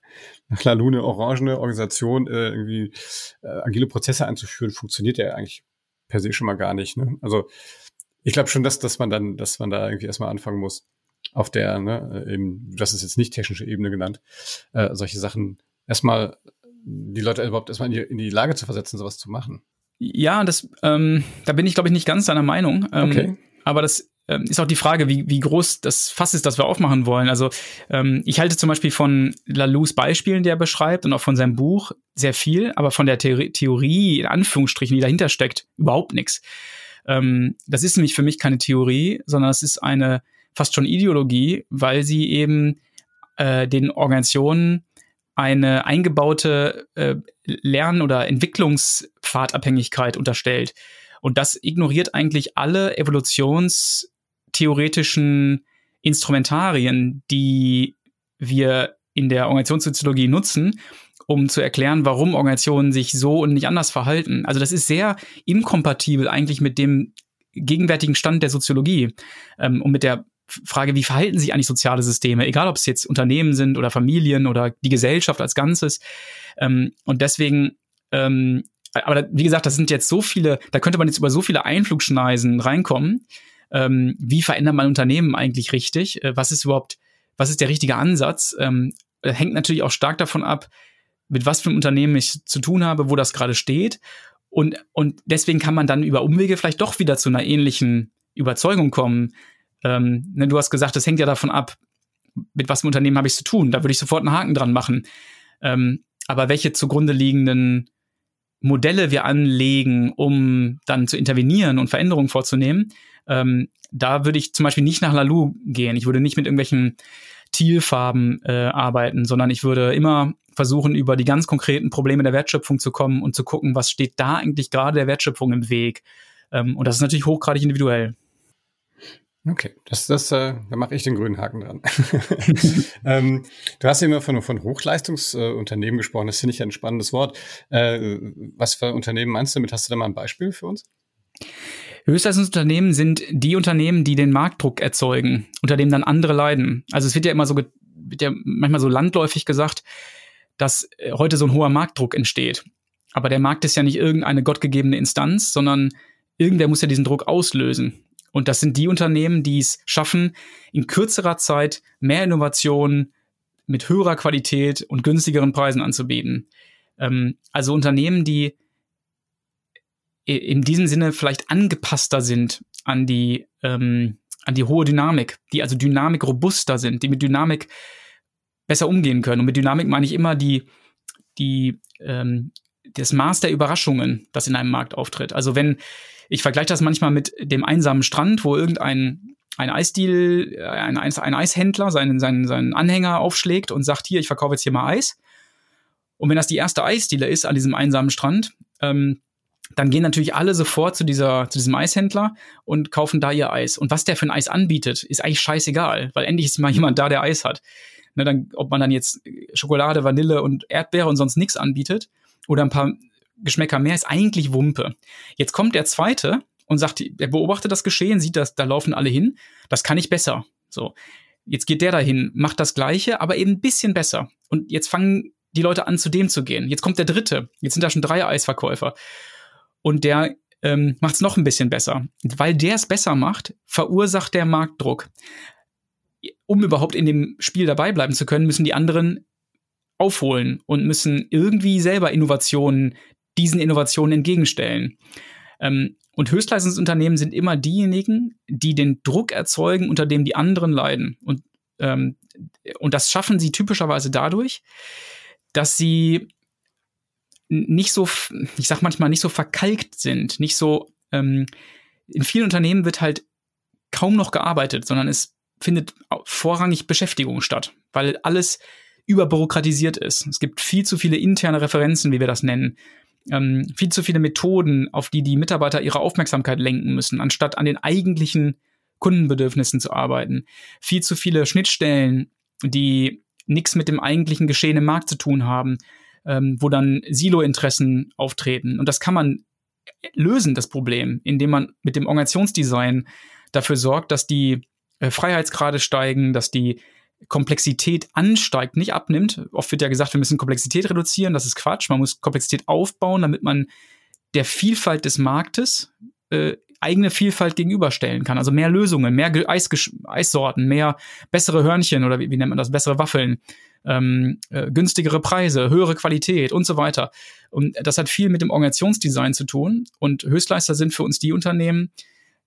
nach La Lune orangene Organisation äh, irgendwie äh, agile Prozesse einzuführen, funktioniert ja eigentlich per se schon mal gar nicht. Ne? Also ich glaube schon, dass, dass man dann, dass man da irgendwie erstmal anfangen muss, auf der, ne, äh, eben, das ist jetzt nicht technische Ebene genannt, äh, solche Sachen erstmal die Leute überhaupt erstmal in die, in die Lage zu versetzen, sowas zu machen. Ja, das, ähm, da bin ich, glaube ich, nicht ganz deiner Meinung. Ähm, okay. Aber das ähm, ist auch die Frage, wie, wie groß das Fass ist, das wir aufmachen wollen. Also ähm, ich halte zum Beispiel von Lalous Beispielen, die er beschreibt und auch von seinem Buch sehr viel, aber von der Theorie, Theorie in Anführungsstrichen, die dahinter steckt, überhaupt nichts. Ähm, das ist nämlich für mich keine Theorie, sondern es ist eine fast schon Ideologie, weil sie eben äh, den Organisationen eine eingebaute äh, Lern- oder Entwicklungspfadabhängigkeit unterstellt. Und das ignoriert eigentlich alle evolutionstheoretischen Instrumentarien, die wir in der Organisationssoziologie nutzen, um zu erklären, warum Organisationen sich so und nicht anders verhalten. Also das ist sehr inkompatibel eigentlich mit dem gegenwärtigen Stand der Soziologie ähm, und mit der Frage, wie verhalten sich eigentlich soziale Systeme, egal ob es jetzt Unternehmen sind oder Familien oder die Gesellschaft als Ganzes. Ähm, und deswegen ähm, aber wie gesagt, das sind jetzt so viele, da könnte man jetzt über so viele Einflugschneisen reinkommen. Ähm, wie verändert man Unternehmen eigentlich richtig? Äh, was ist überhaupt, was ist der richtige Ansatz? Ähm, äh, hängt natürlich auch stark davon ab, mit was für einem Unternehmen ich zu tun habe, wo das gerade steht. Und, und deswegen kann man dann über Umwege vielleicht doch wieder zu einer ähnlichen Überzeugung kommen. Ähm, ne, du hast gesagt, das hängt ja davon ab, mit was für einem Unternehmen habe ich zu tun. Da würde ich sofort einen Haken dran machen. Ähm, aber welche zugrunde liegenden Modelle wir anlegen, um dann zu intervenieren und Veränderungen vorzunehmen, ähm, da würde ich zum Beispiel nicht nach Lalu gehen. Ich würde nicht mit irgendwelchen Thielfarben äh, arbeiten, sondern ich würde immer versuchen, über die ganz konkreten Probleme der Wertschöpfung zu kommen und zu gucken, was steht da eigentlich gerade der Wertschöpfung im Weg. Ähm, und das ist natürlich hochgradig individuell. Okay, das, das, äh, da mache ich den grünen Haken dran. ähm, du hast immer von, von Hochleistungsunternehmen äh, gesprochen. Das finde ich ein spannendes Wort. Äh, was für Unternehmen meinst du damit? Hast du da mal ein Beispiel für uns? Höchstleistungsunternehmen sind die Unternehmen, die den Marktdruck erzeugen, unter dem dann andere leiden. Also es wird ja immer so, wird ja manchmal so landläufig gesagt, dass äh, heute so ein hoher Marktdruck entsteht. Aber der Markt ist ja nicht irgendeine gottgegebene Instanz, sondern irgendwer muss ja diesen Druck auslösen. Und das sind die Unternehmen, die es schaffen, in kürzerer Zeit mehr Innovation mit höherer Qualität und günstigeren Preisen anzubieten. Ähm, also Unternehmen, die in diesem Sinne vielleicht angepasster sind an die, ähm, an die hohe Dynamik, die also Dynamik robuster sind, die mit Dynamik besser umgehen können. Und mit Dynamik meine ich immer die, die, ähm, das Maß der Überraschungen, das in einem Markt auftritt. Also wenn ich vergleiche das manchmal mit dem einsamen Strand, wo irgendein ein Eisdeal, äh, ein, ein Eishändler seinen, seinen, seinen Anhänger aufschlägt und sagt, hier, ich verkaufe jetzt hier mal Eis. Und wenn das die erste Eisdiele ist an diesem einsamen Strand, ähm, dann gehen natürlich alle sofort zu dieser, zu diesem Eishändler und kaufen da ihr Eis. Und was der für ein Eis anbietet, ist eigentlich scheißegal, weil endlich ist mal jemand da, der Eis hat. Ne, dann, ob man dann jetzt Schokolade, Vanille und Erdbeere und sonst nichts anbietet oder ein paar Geschmäcker mehr, ist eigentlich Wumpe. Jetzt kommt der zweite und sagt, er beobachtet das Geschehen, sieht das, da laufen alle hin, das kann ich besser. So. Jetzt geht der dahin, macht das Gleiche, aber eben ein bisschen besser. Und jetzt fangen die Leute an, zu dem zu gehen. Jetzt kommt der dritte. Jetzt sind da schon drei Eisverkäufer und der ähm, macht es noch ein bisschen besser. Weil der es besser macht, verursacht der Marktdruck. Um überhaupt in dem Spiel dabei bleiben zu können, müssen die anderen aufholen und müssen irgendwie selber Innovationen diesen Innovationen entgegenstellen. Ähm, und Höchstleistungsunternehmen sind immer diejenigen, die den Druck erzeugen, unter dem die anderen leiden. Und, ähm, und das schaffen sie typischerweise dadurch, dass sie nicht so, ich sag manchmal, nicht so verkalkt sind, nicht so, ähm, in vielen Unternehmen wird halt kaum noch gearbeitet, sondern es findet vorrangig Beschäftigung statt, weil alles überbürokratisiert ist. Es gibt viel zu viele interne Referenzen, wie wir das nennen. Ähm, viel zu viele Methoden, auf die die Mitarbeiter ihre Aufmerksamkeit lenken müssen, anstatt an den eigentlichen Kundenbedürfnissen zu arbeiten. Viel zu viele Schnittstellen, die nichts mit dem eigentlichen Geschehen im Markt zu tun haben ähm, wo dann Silo-Interessen auftreten. Und das kann man lösen, das Problem, indem man mit dem Organisationsdesign dafür sorgt, dass die äh, Freiheitsgrade steigen, dass die Komplexität ansteigt, nicht abnimmt. Oft wird ja gesagt, wir müssen Komplexität reduzieren. Das ist Quatsch. Man muss Komplexität aufbauen, damit man der Vielfalt des Marktes äh, eigene Vielfalt gegenüberstellen kann. Also mehr Lösungen, mehr Eis Eissorten, mehr bessere Hörnchen oder wie, wie nennt man das, bessere Waffeln, ähm, äh, günstigere Preise, höhere Qualität und so weiter. Und das hat viel mit dem Organisationsdesign zu tun. Und Höchstleister sind für uns die Unternehmen,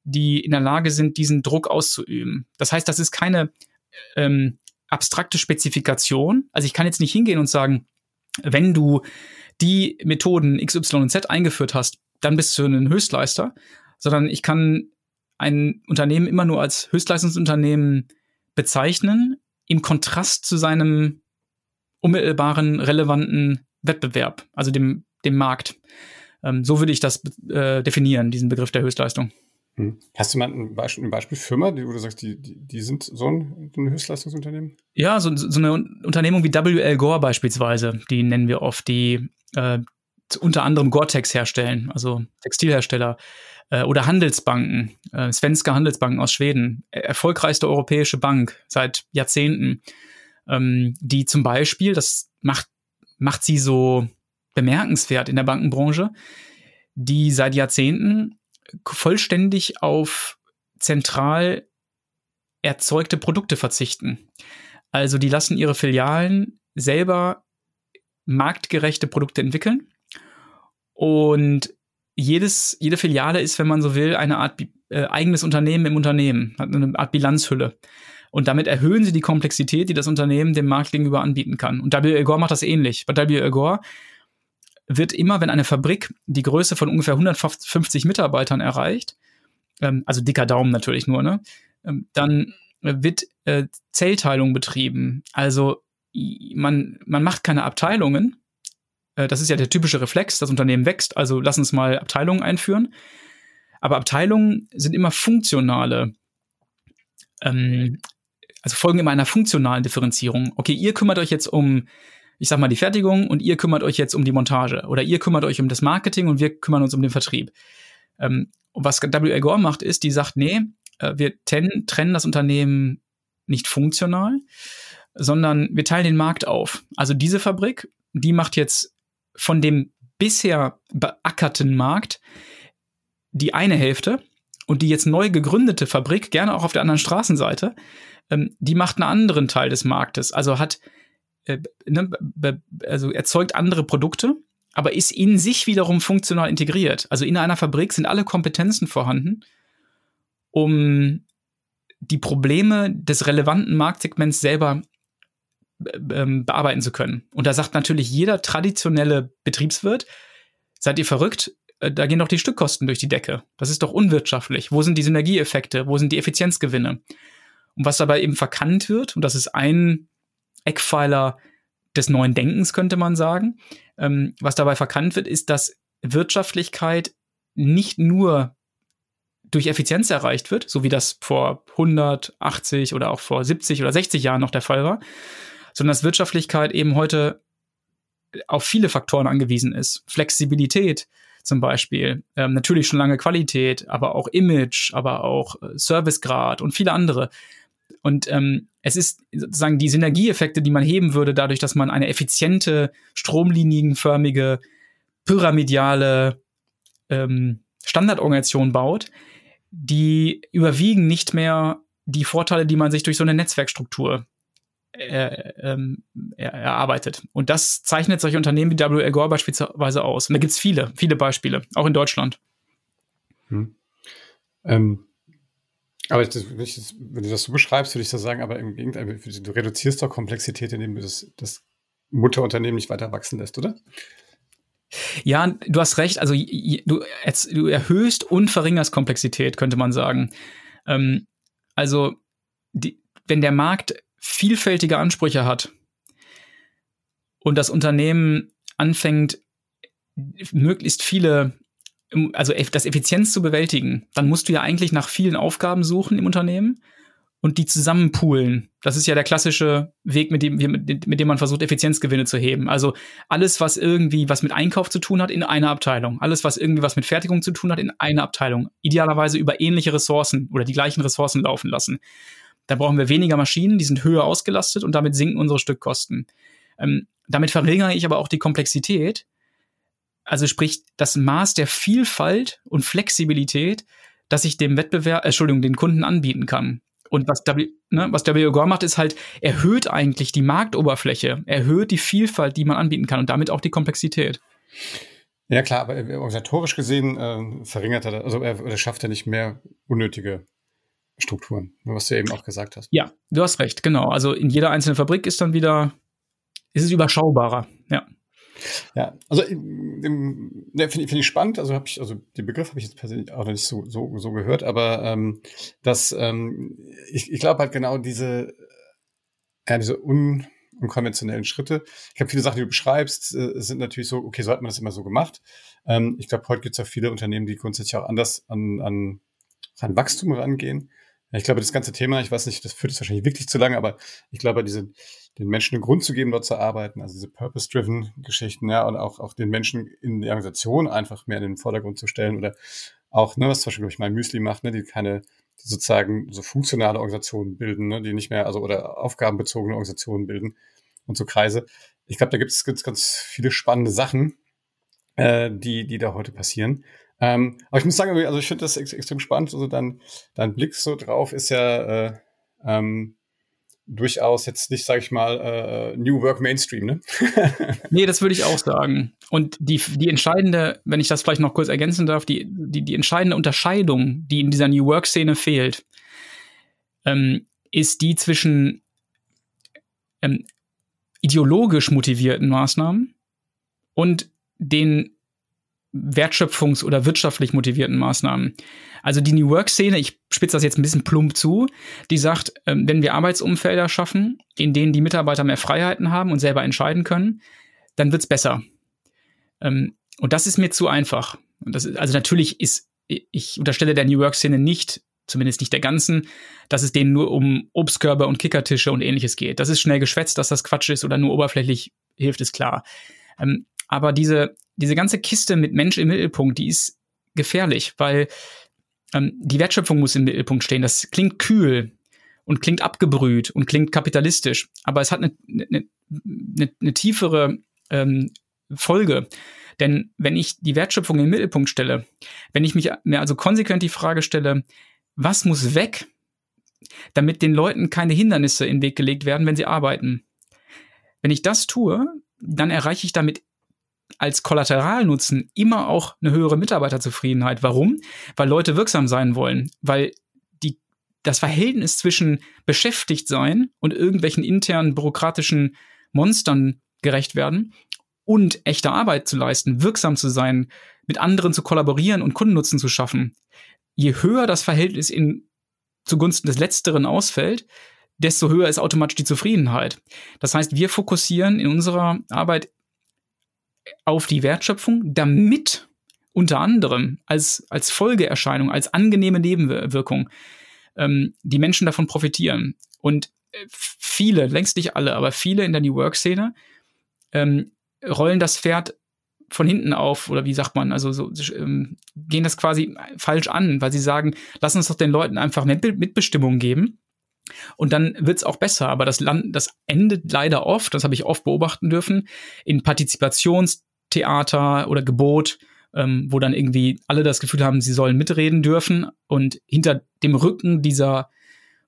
die in der Lage sind, diesen Druck auszuüben. Das heißt, das ist keine ähm, abstrakte Spezifikation. Also ich kann jetzt nicht hingehen und sagen, wenn du die Methoden X, Y und Z eingeführt hast, dann bist du ein Höchstleister, sondern ich kann ein Unternehmen immer nur als Höchstleistungsunternehmen bezeichnen, im Kontrast zu seinem unmittelbaren, relevanten Wettbewerb, also dem, dem Markt. Ähm, so würde ich das äh, definieren, diesen Begriff der Höchstleistung. Hm. Hast du mal ein Beispiel, ein Beispiel Firma, die, wo du sagst, die, die, die sind so ein, ein Höchstleistungsunternehmen? Ja, so, so, eine Unternehmung wie WL Gore beispielsweise, die nennen wir oft, die äh, unter anderem Gore-Tex herstellen, also Textilhersteller äh, oder Handelsbanken, äh, Svenska Handelsbanken aus Schweden, erfolgreichste europäische Bank seit Jahrzehnten, ähm, die zum Beispiel, das macht, macht sie so bemerkenswert in der Bankenbranche, die seit Jahrzehnten vollständig auf zentral erzeugte Produkte verzichten. Also die lassen ihre Filialen selber marktgerechte Produkte entwickeln und jedes, jede Filiale ist, wenn man so will, eine Art äh, eigenes Unternehmen im Unternehmen, hat eine Art Bilanzhülle. Und damit erhöhen sie die Komplexität, die das Unternehmen dem Markt gegenüber anbieten kann. Und WL Gore macht das ähnlich. Bei WL Gore wird immer, wenn eine Fabrik die Größe von ungefähr 150 Mitarbeitern erreicht, ähm, also dicker Daumen natürlich nur, ne, ähm, dann wird äh, Zellteilung betrieben. Also man, man macht keine Abteilungen, äh, das ist ja der typische Reflex, das Unternehmen wächst, also lass uns mal Abteilungen einführen. Aber Abteilungen sind immer funktionale, ähm, also folgen immer einer funktionalen Differenzierung. Okay, ihr kümmert euch jetzt um, ich sag mal, die Fertigung und ihr kümmert euch jetzt um die Montage oder ihr kümmert euch um das Marketing und wir kümmern uns um den Vertrieb. Ähm, was WL Gore macht, ist, die sagt, nee, äh, wir trennen das Unternehmen nicht funktional, sondern wir teilen den Markt auf. Also diese Fabrik, die macht jetzt von dem bisher beackerten Markt die eine Hälfte und die jetzt neu gegründete Fabrik, gerne auch auf der anderen Straßenseite, ähm, die macht einen anderen Teil des Marktes. Also hat, äh, ne, also erzeugt andere Produkte, aber ist in sich wiederum funktional integriert. Also in einer Fabrik sind alle Kompetenzen vorhanden, um die Probleme des relevanten Marktsegments selber ähm, bearbeiten zu können. Und da sagt natürlich jeder traditionelle Betriebswirt, seid ihr verrückt? Äh, da gehen doch die Stückkosten durch die Decke. Das ist doch unwirtschaftlich. Wo sind die Synergieeffekte? Wo sind die Effizienzgewinne? Und was dabei eben verkannt wird, und das ist ein Eckpfeiler des neuen Denkens, könnte man sagen, ähm, was dabei verkannt wird, ist, dass Wirtschaftlichkeit nicht nur durch Effizienz erreicht wird, so wie das vor 180 oder auch vor 70 oder 60 Jahren noch der Fall war, sondern dass Wirtschaftlichkeit eben heute auf viele Faktoren angewiesen ist. Flexibilität zum Beispiel, ähm, natürlich schon lange Qualität, aber auch Image, aber auch äh, Servicegrad und viele andere. Und ähm, es ist sozusagen die Synergieeffekte, die man heben würde, dadurch, dass man eine effiziente, stromlinienförmige, pyramidale ähm, Standardorganisation baut, die überwiegen nicht mehr die Vorteile, die man sich durch so eine Netzwerkstruktur äh, ähm, erarbeitet. Und das zeichnet solche Unternehmen wie WL Gore beispielsweise aus. Und da gibt es viele, viele Beispiele, auch in Deutschland. Hm. Ähm, aber wenn, das, wenn, du das so beschreibst, würde ich das sagen, aber im Gegenteil, du reduzierst doch Komplexität, indem du das, das Mutterunternehmen nicht weiter wachsen lässt, oder? Ja, du hast recht. Also du, du erhöhst und verringerst Komplexität, könnte man sagen. Ähm, also die, wenn der Markt vielfältige Ansprüche hat und das Unternehmen anfängt, möglichst viele, also das Effizienz zu bewältigen, dann musst du ja eigentlich nach vielen Aufgaben suchen im Unternehmen und die zusammenpoolen. Das ist ja der klassische Weg, mit dem, mit, dem man versucht, Effizienzgewinne zu heben. Also alles, was irgendwie was mit Einkauf zu tun hat, in einer Abteilung. Alles, was irgendwie was mit Fertigung zu tun hat, in einer Abteilung. Idealerweise über ähnliche Ressourcen oder die gleichen Ressourcen laufen lassen. Da brauchen wir weniger Maschinen, die sind höher ausgelastet und damit sinken unsere Stückkosten. Ähm, damit verringere ich aber auch die Komplexität. Also sprich, das Maß der Vielfalt und Flexibilität, dass ich dem Wettbewerb, äh, Entschuldigung, den Kunden anbieten kann. Und was W, ne, was W Gore macht, ist halt, erhöht eigentlich die Marktoberfläche, erhöht die Vielfalt, die man anbieten kann und damit auch die Komplexität. Ja klar, aber organisatorisch gesehen äh, verringert er, also er, er schafft er nicht mehr unnötige Strukturen, was du eben auch gesagt hast. Ja, du hast recht, genau. Also in jeder einzelnen Fabrik ist dann wieder, ist es überschaubarer, ja. Ja, also ne, finde find ich spannend. Also habe ich, also den Begriff habe ich jetzt persönlich auch noch nicht so, so, so gehört, aber ähm, dass ähm, ich, ich glaube halt genau diese, ja, diese un, unkonventionellen Schritte. Ich habe viele Sachen, die du beschreibst, äh, sind natürlich so, okay, so hat man das immer so gemacht. Ähm, ich glaube, heute gibt es ja viele Unternehmen, die grundsätzlich auch anders an, an, an Wachstum rangehen. Ich glaube, das ganze Thema, ich weiß nicht, das führt jetzt wahrscheinlich wirklich zu lange, aber ich glaube, diese, den Menschen einen Grund zu geben, dort zu arbeiten, also diese purpose-driven Geschichten, ja, und auch, auch den Menschen in der Organisation einfach mehr in den Vordergrund zu stellen oder auch, ne, was zum Beispiel, glaube ich, mein Müsli macht, ne, die keine, die sozusagen so funktionale Organisationen bilden, ne, die nicht mehr, also, oder aufgabenbezogene Organisationen bilden und so Kreise. Ich glaube, da gibt es ganz, ganz viele spannende Sachen, äh, die, die da heute passieren. Ähm, aber ich muss sagen, also ich finde das ex extrem spannend. Also dein, dein Blick so drauf ist ja äh, ähm, durchaus jetzt nicht, sage ich mal, äh, New Work Mainstream, ne? nee, das würde ich auch sagen. Und die, die entscheidende, wenn ich das vielleicht noch kurz ergänzen darf, die, die, die entscheidende Unterscheidung, die in dieser New Work-Szene fehlt, ähm, ist die zwischen ähm, ideologisch motivierten Maßnahmen und den wertschöpfungs- oder wirtschaftlich motivierten Maßnahmen. Also die New Work-Szene, ich spitze das jetzt ein bisschen plump zu, die sagt, ähm, wenn wir Arbeitsumfelder schaffen, in denen die Mitarbeiter mehr Freiheiten haben und selber entscheiden können, dann wird's besser. Ähm, und das ist mir zu einfach. Ist, also natürlich ist, ich unterstelle der New Work-Szene nicht, zumindest nicht der ganzen, dass es denen nur um Obstkörbe und Kickertische und ähnliches geht. Das ist schnell geschwätzt, dass das Quatsch ist oder nur oberflächlich hilft, ist klar. Ähm, aber diese diese ganze Kiste mit Mensch im Mittelpunkt, die ist gefährlich, weil ähm, die Wertschöpfung muss im Mittelpunkt stehen. Das klingt kühl und klingt abgebrüht und klingt kapitalistisch, aber es hat eine, eine, eine, eine tiefere ähm, Folge. Denn wenn ich die Wertschöpfung in den Mittelpunkt stelle, wenn ich mich mir also konsequent die Frage stelle, was muss weg, damit den Leuten keine Hindernisse in den Weg gelegt werden, wenn sie arbeiten. Wenn ich das tue, dann erreiche ich damit als Kollateralnutzen immer auch eine höhere Mitarbeiterzufriedenheit. Warum? Weil Leute wirksam sein wollen, weil die, das Verhältnis zwischen beschäftigt sein und irgendwelchen internen bürokratischen Monstern gerecht werden und echte Arbeit zu leisten, wirksam zu sein, mit anderen zu kollaborieren und Kundennutzen zu schaffen. Je höher das Verhältnis in, zugunsten des Letzteren ausfällt, desto höher ist automatisch die Zufriedenheit. Das heißt, wir fokussieren in unserer Arbeit auf die Wertschöpfung, damit unter anderem als, als Folgeerscheinung, als angenehme Nebenwirkung ähm, die Menschen davon profitieren. Und äh, viele, längst nicht alle, aber viele in der New Work-Szene ähm, rollen das Pferd von hinten auf oder wie sagt man, also so ähm, gehen das quasi falsch an, weil sie sagen, lass uns doch den Leuten einfach Mitbestimmung geben. Und dann wird's auch besser. Aber das, Land, das endet leider oft, das habe ich oft beobachten dürfen, in Partizipationstheater oder Gebot, ähm, wo dann irgendwie alle das Gefühl haben, sie sollen mitreden dürfen. Und hinter dem Rücken dieser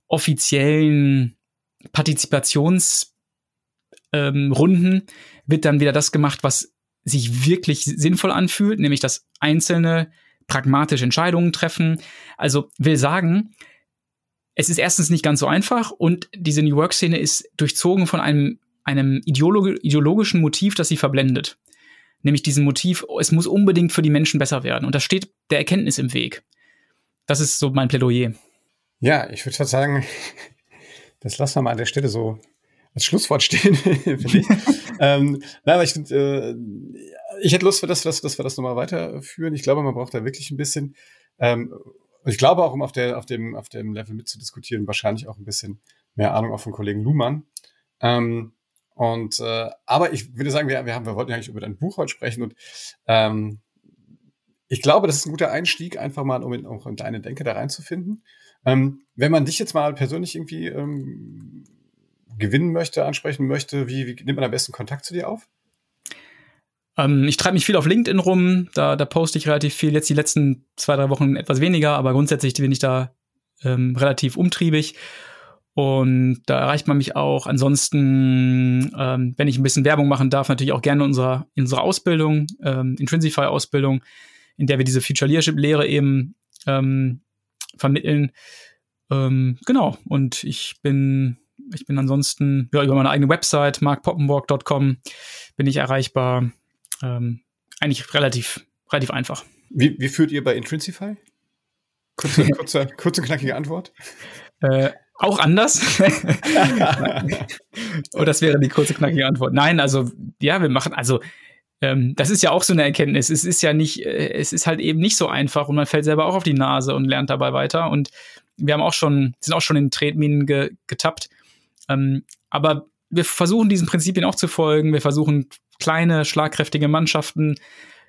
offiziellen Partizipationsrunden ähm, wird dann wieder das gemacht, was sich wirklich sinnvoll anfühlt, nämlich dass einzelne pragmatische Entscheidungen treffen. Also will sagen, es ist erstens nicht ganz so einfach und diese New Work-Szene ist durchzogen von einem, einem ideolog ideologischen Motiv, das sie verblendet. Nämlich diesem Motiv, es muss unbedingt für die Menschen besser werden. Und das steht der Erkenntnis im Weg. Das ist so mein Plädoyer. Ja, ich würde sagen, das lassen wir mal an der Stelle so als Schlusswort stehen, finde ich. ähm, nein, aber ich finde, äh, ich hätte Lust, für das, dass, dass wir das nochmal weiterführen. Ich glaube, man braucht da wirklich ein bisschen, ähm, ich glaube auch, um auf, der, auf, dem, auf dem Level mitzudiskutieren, wahrscheinlich auch ein bisschen mehr Ahnung auch von Kollegen Luhmann. Ähm, und äh, aber ich würde sagen, wir, wir, haben, wir wollten ja eigentlich über dein Buch heute sprechen und ähm, ich glaube, das ist ein guter Einstieg, einfach mal, um in, auch in deine Denke da reinzufinden. Ähm, wenn man dich jetzt mal persönlich irgendwie ähm, gewinnen möchte, ansprechen möchte, wie, wie nimmt man am besten Kontakt zu dir auf? Ähm, ich treibe mich viel auf LinkedIn rum, da, da poste ich relativ viel. Jetzt die letzten zwei, drei Wochen etwas weniger, aber grundsätzlich bin ich da ähm, relativ umtriebig. Und da erreicht man mich auch. Ansonsten, ähm, wenn ich ein bisschen Werbung machen darf, natürlich auch gerne in unserer, in unserer Ausbildung, ähm, Intrinsify-Ausbildung, in der wir diese Future Leadership-Lehre eben ähm, vermitteln. Ähm, genau. Und ich bin ich bin ansonsten ja, über meine eigene Website, markpoppenborg.com, bin ich erreichbar. Ähm, eigentlich relativ, relativ einfach. Wie, wie führt ihr bei Intrinsify? Kurze, kurze, kurze knackige Antwort. Äh, auch anders. oh, das wäre die kurze, knackige Antwort. Nein, also, ja, wir machen, also, ähm, das ist ja auch so eine Erkenntnis. Es ist ja nicht, äh, es ist halt eben nicht so einfach und man fällt selber auch auf die Nase und lernt dabei weiter. Und wir haben auch schon, sind auch schon in Tretminen ge getappt. Ähm, aber wir versuchen diesen Prinzipien auch zu folgen. Wir versuchen kleine, schlagkräftige Mannschaften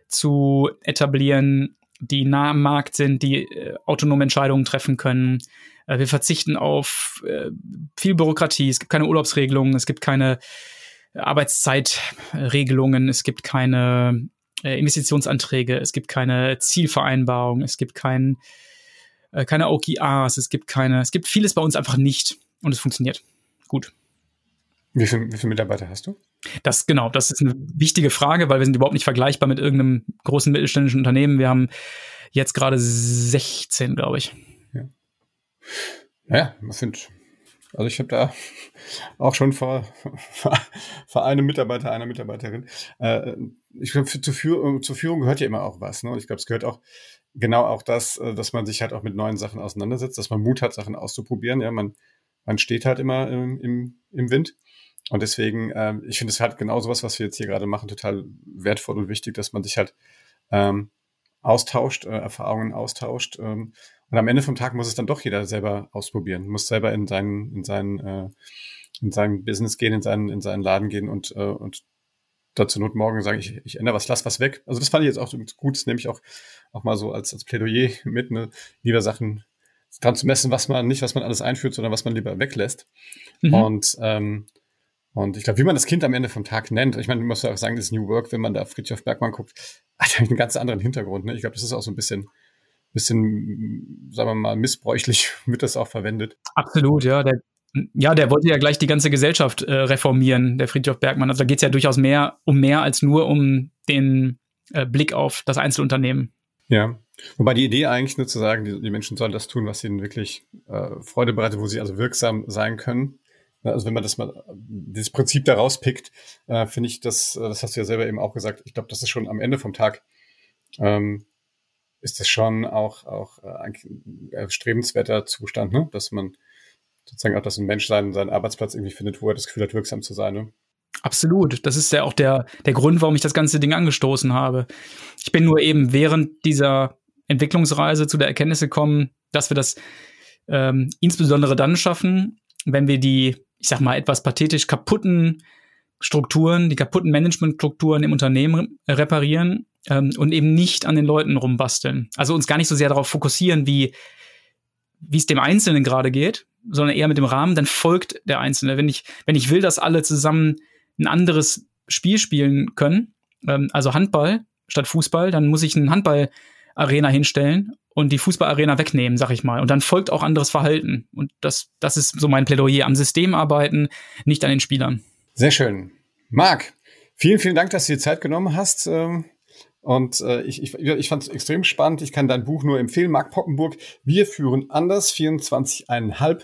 zu etablieren, die nah am Markt sind, die äh, autonome Entscheidungen treffen können. Äh, wir verzichten auf äh, viel Bürokratie. Es gibt keine Urlaubsregelungen, es gibt keine Arbeitszeitregelungen, es gibt keine äh, Investitionsanträge, es gibt keine Zielvereinbarung, es gibt kein, äh, keine OKRs, es gibt keine, es gibt vieles bei uns einfach nicht und es funktioniert gut. Wie, viel, wie viele Mitarbeiter hast du? Das genau, das ist eine wichtige Frage, weil wir sind überhaupt nicht vergleichbar mit irgendeinem großen mittelständischen Unternehmen. Wir haben jetzt gerade 16, glaube ich. Ja, ja man findet. Also ich habe da auch schon vor, vor einem Mitarbeiter, einer Mitarbeiterin. Äh, ich glaube, zur, Führung, zur Führung gehört ja immer auch was. Ne? Ich glaube, es gehört auch genau auch das, äh, dass man sich halt auch mit neuen Sachen auseinandersetzt, dass man Mut hat, Sachen auszuprobieren. Ja, man man steht halt immer ähm, im, im Wind. Und deswegen, ähm, ich finde es halt genau sowas, was wir jetzt hier gerade machen, total wertvoll und wichtig, dass man sich halt ähm, austauscht, äh, Erfahrungen austauscht. Ähm, und am Ende vom Tag muss es dann doch jeder selber ausprobieren, muss selber in seinen, in seinen, äh, in sein Business gehen, in seinen, in seinen Laden gehen und, äh, und dazu Not morgen sagen, ich, ich ändere was, lass was weg. Also das fand ich jetzt auch gut, das nehme ich auch, auch mal so als, als Plädoyer mit, ne? lieber Sachen dran zu messen, was man nicht, was man alles einführt, sondern was man lieber weglässt. Mhm. Und ähm, und ich glaube, wie man das Kind am Ende vom Tag nennt, ich meine, du musst ja auch sagen, das New Work, wenn man da auf Friedhof Bergmann guckt, hat einen ganz anderen Hintergrund. Ne? Ich glaube, das ist auch so ein bisschen, bisschen, sagen wir mal, missbräuchlich wird das auch verwendet. Absolut, ja. Der, ja, der wollte ja gleich die ganze Gesellschaft äh, reformieren, der Friedhof Bergmann. Also da geht es ja durchaus mehr um mehr als nur um den äh, Blick auf das Einzelunternehmen. Ja, Wobei die Idee eigentlich nur zu sagen, die, die Menschen sollen das tun, was ihnen wirklich äh, Freude bereitet, wo sie also wirksam sein können. Also wenn man das mal, dieses Prinzip da rauspickt, äh, finde ich, das, das hast du ja selber eben auch gesagt, ich glaube, das ist schon am Ende vom Tag, ähm, ist das schon auch, auch äh, ein erstrebenswerter Zustand, ne? dass man sozusagen auch, dass ein Mensch seinen, seinen Arbeitsplatz irgendwie findet, wo er das Gefühl hat, wirksam zu sein. Ne? Absolut. Das ist ja auch der, der Grund, warum ich das ganze Ding angestoßen habe. Ich bin nur eben während dieser Entwicklungsreise zu der Erkenntnis gekommen, dass wir das ähm, insbesondere dann schaffen, wenn wir die, ich sag mal, etwas pathetisch kaputten Strukturen, die kaputten Managementstrukturen im Unternehmen reparieren ähm, und eben nicht an den Leuten rumbasteln. Also uns gar nicht so sehr darauf fokussieren, wie wie es dem Einzelnen gerade geht, sondern eher mit dem Rahmen, dann folgt der Einzelne. Wenn ich, wenn ich will, dass alle zusammen ein anderes Spiel spielen können, ähm, also Handball statt Fußball, dann muss ich einen Handballarena hinstellen und die Fußballarena wegnehmen, sag ich mal. Und dann folgt auch anderes Verhalten. Und das, das ist so mein Plädoyer. Am System arbeiten, nicht an den Spielern. Sehr schön. Marc, vielen, vielen Dank, dass du dir Zeit genommen hast. Ähm, und äh, ich, ich, ich fand es extrem spannend. Ich kann dein Buch nur empfehlen. Marc Poppenburg, Wir führen anders, 24,5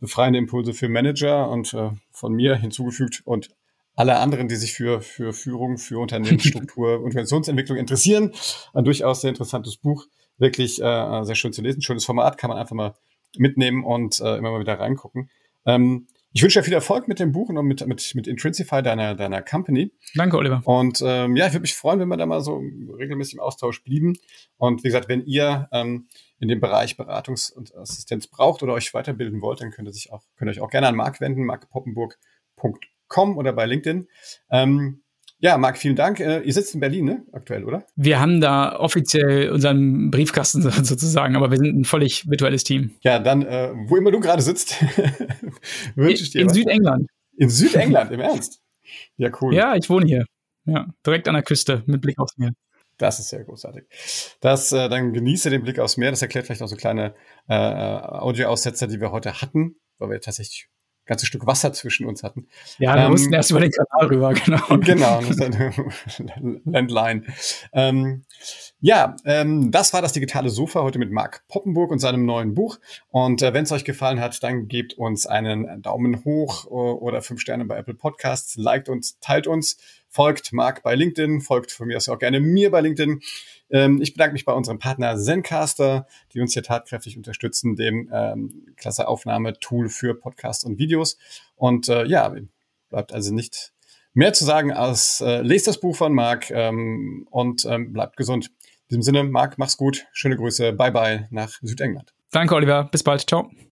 befreiende Impulse für Manager und äh, von mir hinzugefügt und alle anderen, die sich für, für Führung, für Unternehmensstruktur, Organisationsentwicklung interessieren. Ein durchaus sehr interessantes Buch. Wirklich äh, sehr schön zu lesen. Schönes Format, kann man einfach mal mitnehmen und äh, immer mal wieder reingucken. Ähm, ich wünsche dir viel Erfolg mit dem Buch und mit, mit, mit Intrinsify, deiner, deiner Company. Danke, Oliver. Und ähm, ja, ich würde mich freuen, wenn wir da mal so regelmäßig im Austausch blieben. Und wie gesagt, wenn ihr ähm, in dem Bereich Beratungs- und Assistenz braucht oder euch weiterbilden wollt, dann könnt ihr, sich auch, könnt ihr euch auch gerne an Marc wenden, markpoppenburg.com oder bei LinkedIn. Ähm, ja, Marc, vielen Dank. Äh, ihr sitzt in Berlin, ne? Aktuell, oder? Wir haben da offiziell unseren Briefkasten sozusagen, aber wir sind ein völlig virtuelles Team. Ja, dann, äh, wo immer du gerade sitzt, wünsche ich dir. In was. Südengland. In Südengland, im Ernst? Ja, cool. Ja, ich wohne hier. Ja, direkt an der Küste mit Blick aufs Meer. Das ist sehr großartig. Das, äh, dann genieße den Blick aufs Meer. Das erklärt vielleicht auch so kleine äh, Audioaussetzer, die wir heute hatten, weil wir tatsächlich ganzes Stück Wasser zwischen uns hatten. Ja, wir ähm, mussten erst über den Kanal rüber, genau. Genau, Landline. Ähm, ja, ähm, das war das digitale Sofa heute mit Marc Poppenburg und seinem neuen Buch. Und äh, wenn es euch gefallen hat, dann gebt uns einen Daumen hoch oder fünf Sterne bei Apple Podcasts, liked uns, teilt uns, folgt Marc bei LinkedIn, folgt von mir aus auch gerne mir bei LinkedIn. Ähm, ich bedanke mich bei unserem Partner Zencaster, die uns hier tatkräftig unterstützen, dem ähm, klasse Aufnahmetool für Podcasts und Videos. Und äh, ja, bleibt also nicht mehr zu sagen als äh, lest das Buch von Marc ähm, und ähm, bleibt gesund. In diesem Sinne, Marc, mach's gut. Schöne Grüße. Bye bye nach Südengland. Danke, Oliver. Bis bald. Ciao.